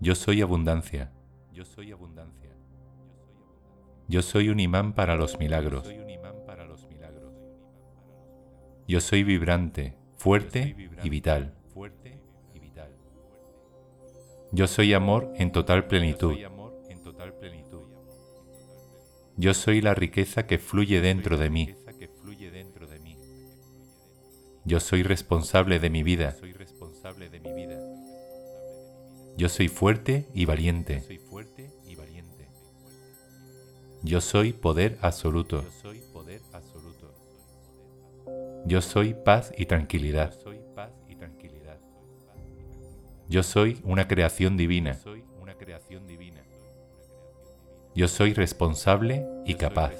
Yo soy abundancia. Yo soy abundancia. Yo soy un imán para los milagros. Yo soy vibrante, fuerte y vital. Yo soy amor en total plenitud. Yo soy la riqueza que fluye dentro de mí. Yo soy responsable de mi vida. Yo soy fuerte y valiente. Yo soy poder absoluto. Yo soy paz y tranquilidad. Yo soy una creación divina. Yo soy responsable y capaz.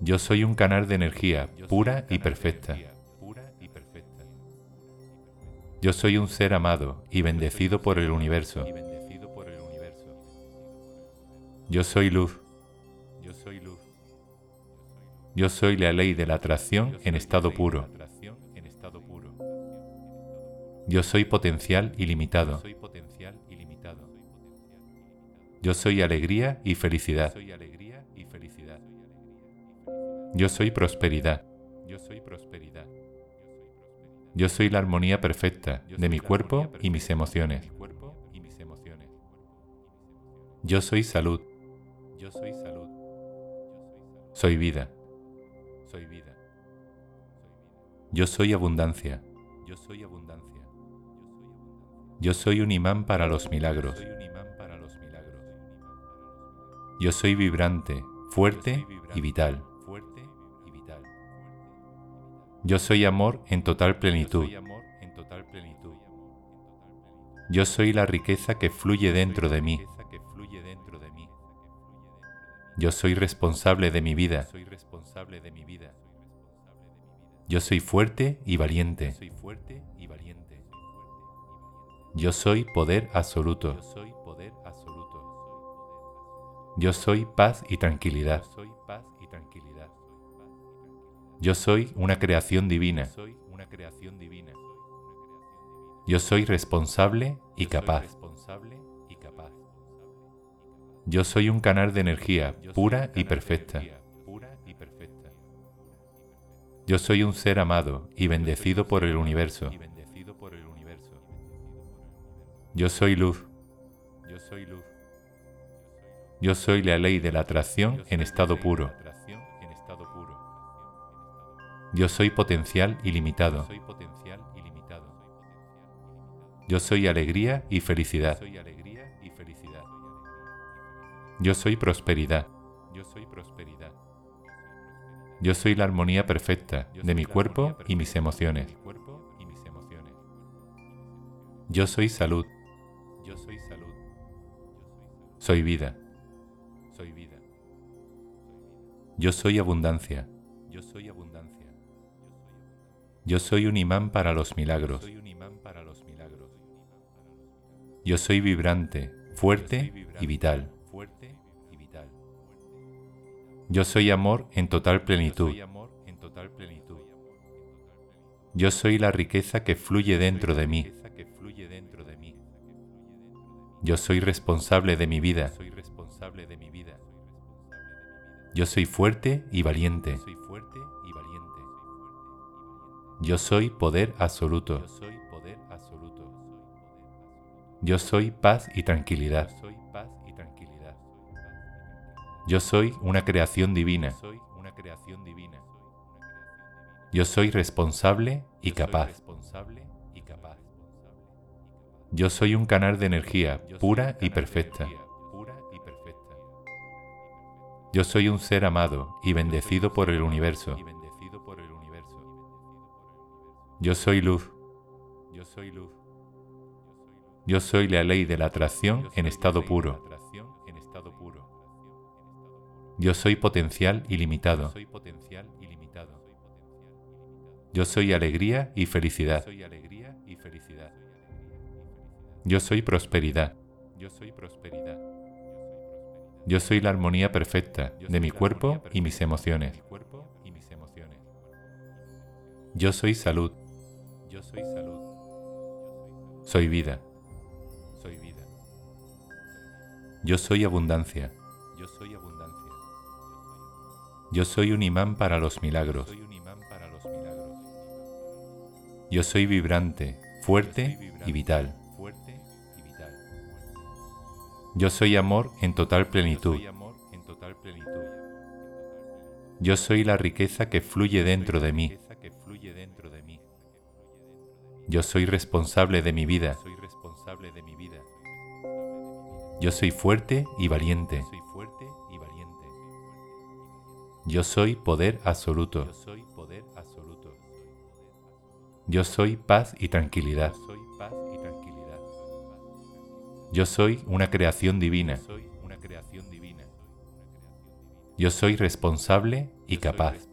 Yo soy un canal de energía pura y perfecta. Yo soy un ser amado y bendecido por el universo. Yo soy luz. Yo soy la ley de la atracción en estado puro. Yo soy potencial ilimitado. Yo soy alegría y felicidad. Yo soy prosperidad. Yo soy la armonía perfecta de mi cuerpo y mis emociones. Yo soy salud. Soy vida. Yo soy abundancia. Yo soy un imán para los milagros. Yo soy vibrante, fuerte y vital. Yo soy amor en total plenitud. Yo soy la riqueza que fluye dentro de mí. Yo soy responsable de mi vida. Yo soy fuerte y valiente. Yo soy poder absoluto. Yo soy paz y tranquilidad. Una creación divina. Yo soy responsable y capaz. Yo soy un canal de energía pura y perfecta. Yo soy un ser amado y bendecido por el universo. Yo soy luz. Yo soy la ley de la atracción en estado puro. Yo soy potencial ilimitado. Yo soy alegría y felicidad. Yo soy prosperidad. Yo soy la armonía perfecta de mi cuerpo y mis emociones. Yo soy salud. Soy vida. Yo soy abundancia. Yo soy un imán para los milagros. Yo soy vibrante, fuerte y vital. Yo soy amor en total plenitud. Yo soy la riqueza que fluye dentro de mí. Yo soy responsable de mi vida. Yo soy fuerte y valiente. Yo soy poder absoluto. Yo soy paz y tranquilidad. Yo soy una creación divina. Yo soy responsable y capaz. Yo soy un canal de energía pura y perfecta. Yo soy un ser amado y bendecido por el universo. Yo soy luz. Yo soy la ley de la atracción en estado puro. Yo soy potencial ilimitado. Yo soy alegría y felicidad. Yo soy prosperidad. Yo soy la armonía perfecta de mi cuerpo y mis emociones. Yo soy salud. Soy vida. Soy vida. Yo soy abundancia. Yo soy abundancia. Yo soy un imán para los milagros. Yo soy vibrante, fuerte y vital. Yo soy amor en total plenitud. Yo soy la riqueza que fluye dentro de mí. Yo soy responsable de mi vida. Yo soy fuerte y valiente. Yo soy poder absoluto. Yo soy paz y tranquilidad. Yo soy una creación divina. Yo soy responsable y capaz.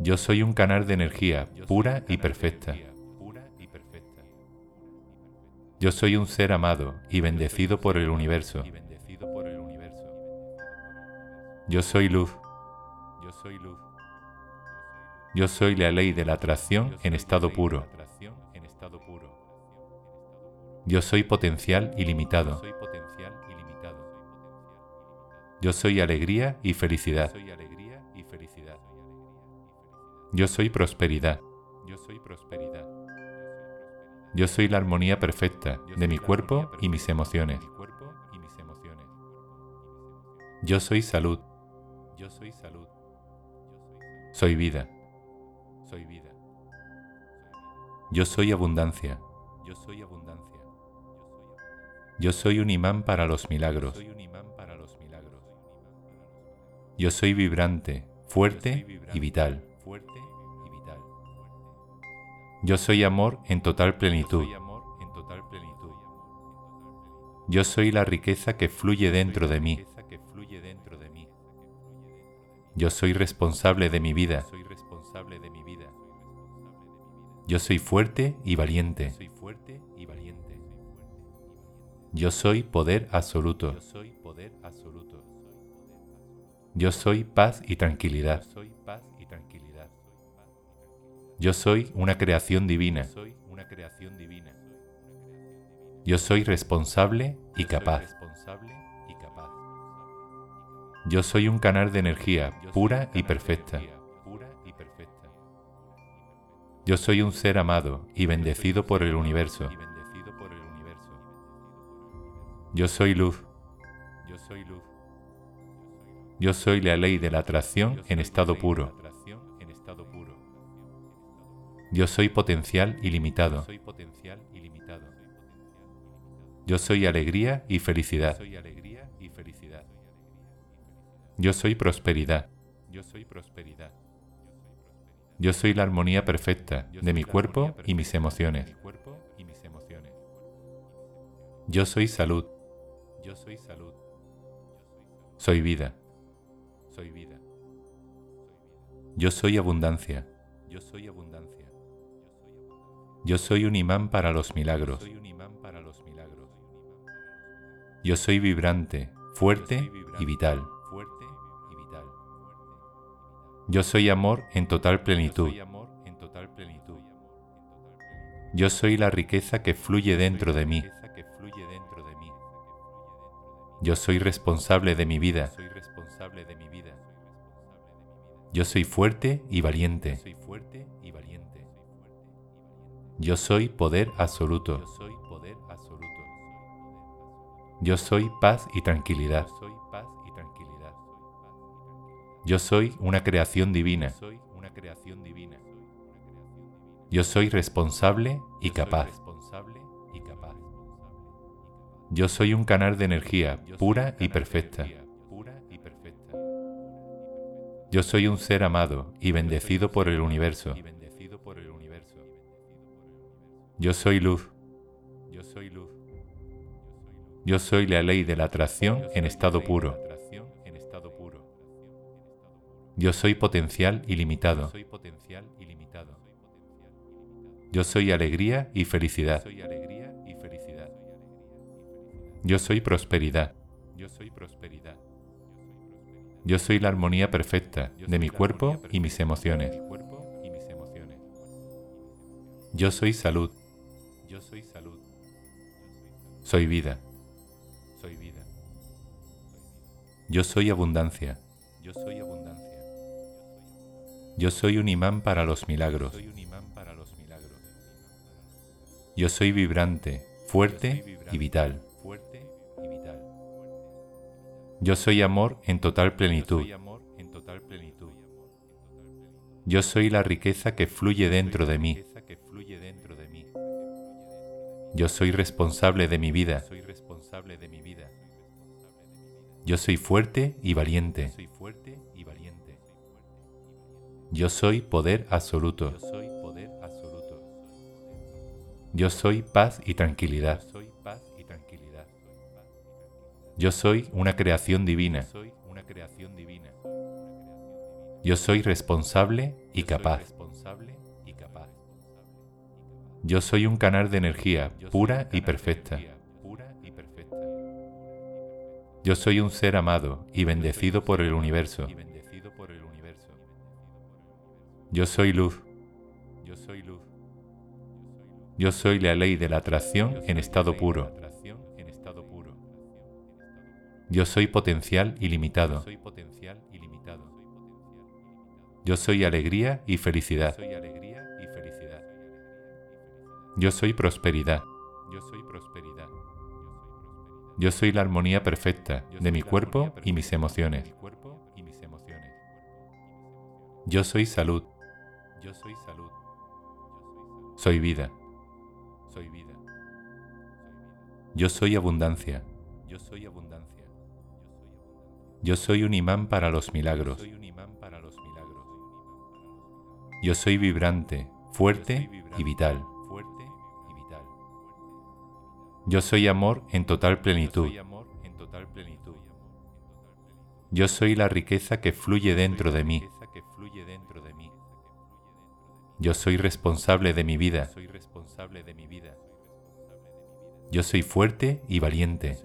Yo soy un canal de energía pura y perfecta. Yo soy un ser amado y bendecido por el universo. Yo soy luz. Yo soy la ley de la atracción en estado puro. Yo soy potencial ilimitado. Yo soy alegría y felicidad. Yo soy prosperidad. Yo soy la armonía perfecta de mi cuerpo y mis emociones. Yo soy salud. Soy vida. Yo soy abundancia. Yo soy un imán para los milagros. Yo soy vibrante, fuerte y vital. Yo soy amor en total plenitud. Yo soy la riqueza que fluye dentro de mí. Yo soy responsable de mi vida. Yo soy fuerte y valiente. Yo soy poder absoluto. Yo soy paz y tranquilidad. Yo soy una creación divina. Yo soy responsable y capaz. Yo soy un canal de energía pura y perfecta. Yo soy un ser amado y bendecido por el universo. Yo soy luz. Yo soy la ley de la atracción en estado puro. Yo soy potencial ilimitado. Yo soy alegría y felicidad. Yo soy prosperidad. Yo soy la armonía perfecta de mi cuerpo y mis emociones. Yo soy salud. Soy vida. Yo soy abundancia. Yo soy un imán para los milagros. Yo soy vibrante, fuerte y vital. Yo soy amor en total plenitud. Yo soy la riqueza que fluye dentro de mí. Yo soy responsable de mi vida. Yo soy fuerte y valiente. Yo soy poder absoluto. Yo soy paz y tranquilidad. Yo soy una creación divina. Yo soy responsable y capaz. Yo soy un canal de energía pura y perfecta. Yo soy un ser amado y bendecido por el universo. Yo soy luz. Yo soy la ley de la atracción en estado puro. Yo soy potencial ilimitado. Yo soy alegría y felicidad. Yo soy prosperidad. Yo soy la armonía perfecta de mi cuerpo y mis emociones. Yo soy salud. Yo soy salud. Soy vida. Soy vida. Yo soy abundancia. Yo soy abundancia. Yo soy un imán para los milagros. Yo soy vibrante, fuerte y vital. Yo soy amor en total plenitud. Yo soy la riqueza que fluye dentro de mí. Yo soy responsable de mi vida. Yo soy fuerte y valiente. Yo soy poder absoluto. Yo soy paz y tranquilidad. Yo soy una creación divina. Yo soy responsable y capaz. Yo soy un canal de energía pura y perfecta. Yo soy un ser amado y bendecido por el universo. Yo soy luz. Yo soy la ley de la atracción en estado puro. Yo soy potencial ilimitado. Yo soy alegría y felicidad. Yo soy prosperidad. Yo soy prosperidad. Yo soy la armonía perfecta de mi cuerpo y mis emociones. Yo soy salud. Yo soy salud. Soy vida. Soy vida. Yo soy abundancia. Yo soy abundancia. Yo soy un imán para los milagros. Yo soy vibrante, fuerte y vital. Yo soy amor en total plenitud. Yo soy la riqueza que fluye dentro de mí. Yo soy responsable de mi vida. Yo soy fuerte y valiente.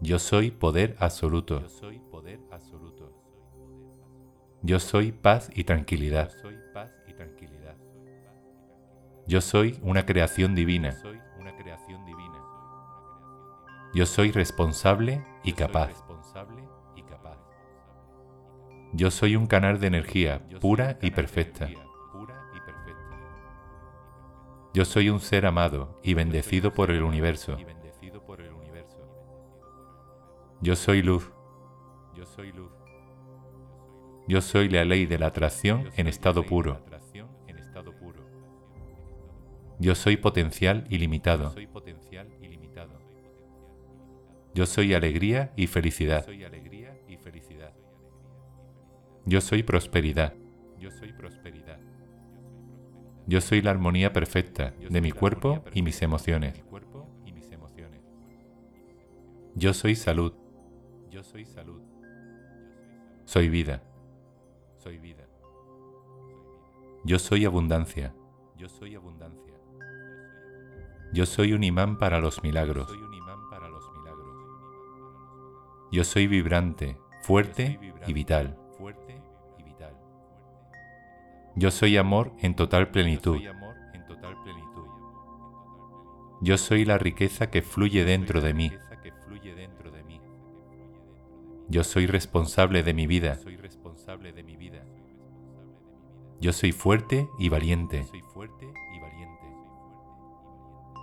Yo soy poder absoluto. Yo soy paz y tranquilidad. Una creación divina. Yo soy responsable y capaz. Yo soy un canal de energía pura y perfecta. Yo soy un ser amado y bendecido por el universo. Yo soy luz. Yo soy la ley de la atracción en estado puro. Yo soy potencial ilimitado. Yo soy alegría y felicidad. Yo soy prosperidad. Yo soy la armonía perfecta de mi cuerpo y mis emociones. Yo soy salud. Soy vida. Yo soy abundancia. Yo soy un imán para los milagros. Yo soy vibrante, fuerte y vital. Yo soy amor en total plenitud. Yo soy la riqueza que fluye dentro de mí. Yo soy responsable de mi vida. Yo soy fuerte y valiente.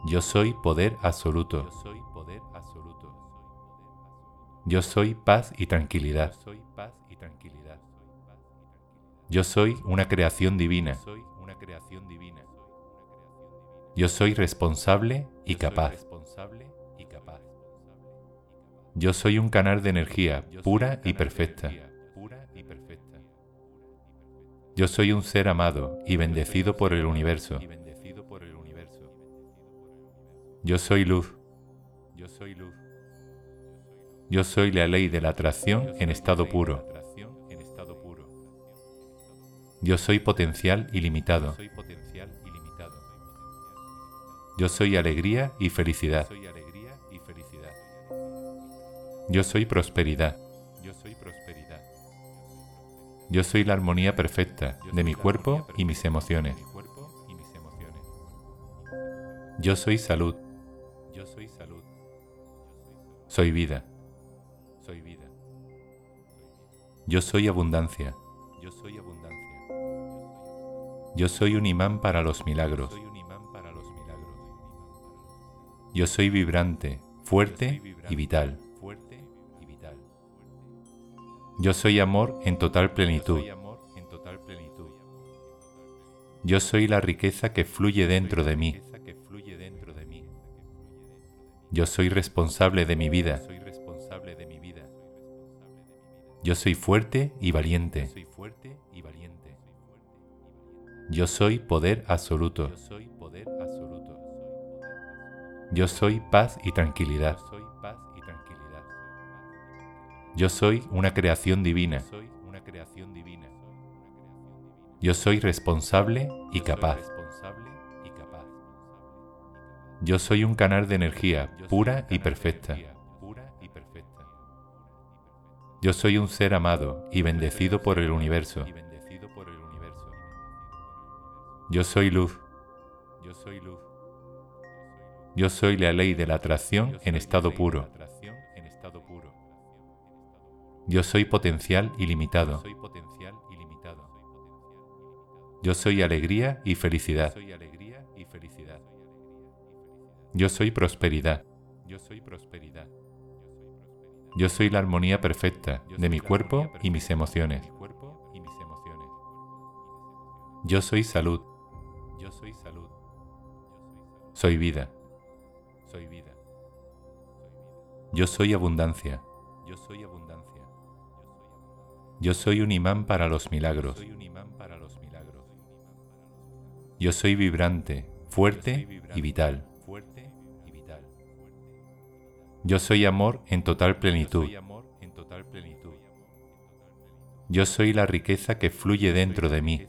Yo soy poder absoluto. Yo soy paz y tranquilidad. Yo soy una creación divina. Yo soy responsable y capaz. Yo soy un canal de energía pura y perfecta. Yo soy un ser amado y bendecido por el universo. Yo soy luz. Yo soy luz. Yo soy la ley de la atracción en estado puro. Yo soy potencial ilimitado. Yo soy alegría y felicidad. Yo soy prosperidad. Yo soy la armonía perfecta de mi cuerpo y mis emociones. Yo soy salud. Soy vida. Soy vida. Yo soy abundancia. Yo soy abundancia. Yo soy un imán para los milagros. Yo soy vibrante, fuerte y vital. Yo soy amor en total plenitud. Yo soy la riqueza que fluye dentro de mí. Yo soy responsable de mi vida. Yo soy fuerte y valiente. Yo soy poder absoluto. Yo soy paz y tranquilidad. Yo soy una creación divina. Yo soy responsable y capaz. Yo soy un canal de energía pura y perfecta. Yo soy un ser amado y bendecido por el universo. Yo soy luz. Yo soy la ley de la atracción en estado puro. Yo soy potencial ilimitado. Yo soy alegría y felicidad. Yo soy prosperidad. Yo soy la armonía perfecta de mi cuerpo y mis emociones. Yo soy salud. Soy vida. Yo soy abundancia. Yo soy un imán para los milagros. Yo soy vibrante, fuerte y vital. Yo soy amor en total plenitud. Yo soy la riqueza que fluye dentro de mí.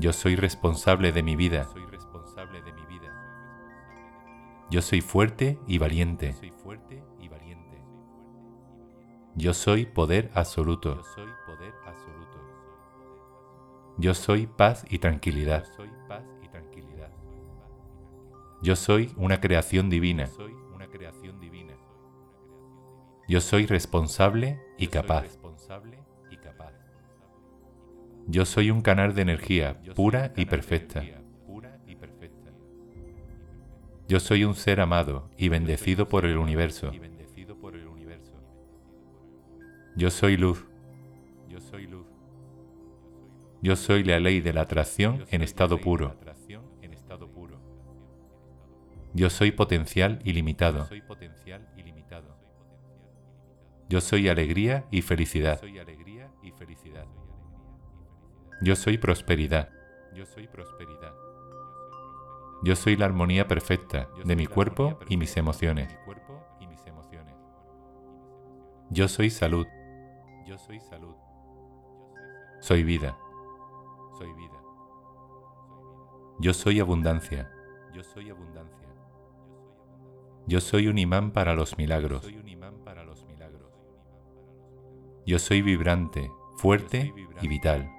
Yo soy responsable de mi vida. Yo soy fuerte y valiente. Yo soy poder absoluto. Yo soy paz y tranquilidad. Yo soy una creación divina. Yo soy responsable y capaz. Yo soy un canal de energía pura y perfecta. Yo soy un ser amado y bendecido por el universo. Yo soy luz. Yo soy luz. Yo soy la ley de la atracción en estado puro. Yo soy potencial ilimitado. Yo soy alegría y felicidad. Yo soy prosperidad. Yo soy la armonía perfecta de mi cuerpo y mis emociones. Yo soy salud. Yo soy salud. Soy vida. Soy vida. Yo soy abundancia. Yo soy abundancia. Yo soy un imán para los milagros. Yo soy vibrante, fuerte y vital.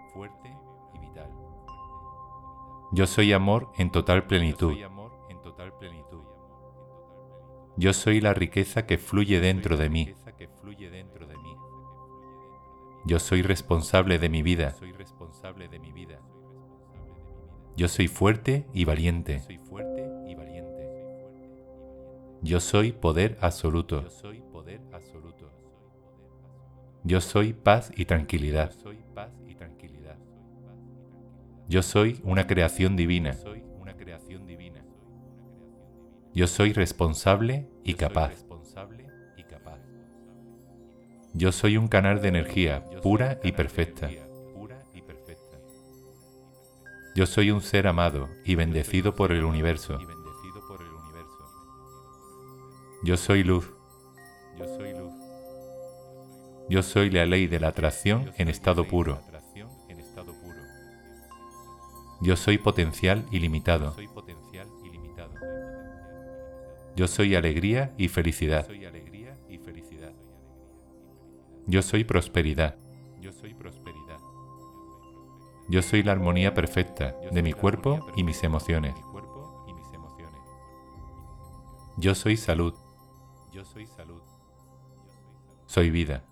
Yo soy amor en total plenitud. Yo soy la riqueza que fluye dentro de mí. Yo soy responsable de mi vida. Yo soy fuerte y valiente. Yo soy poder absoluto. Yo soy paz y tranquilidad. Yo soy una creación divina. Yo soy responsable y capaz. Yo soy un canal de energía pura y perfecta. Yo soy un ser amado y bendecido por el universo. Yo soy luz. Yo soy la ley de la atracción en estado puro. Yo soy potencial ilimitado. Yo soy alegría y felicidad. Yo soy prosperidad. Yo soy prosperidad. Yo soy la armonía perfecta de mi cuerpo y mis emociones. Yo soy salud. Yo soy salud. Soy vida.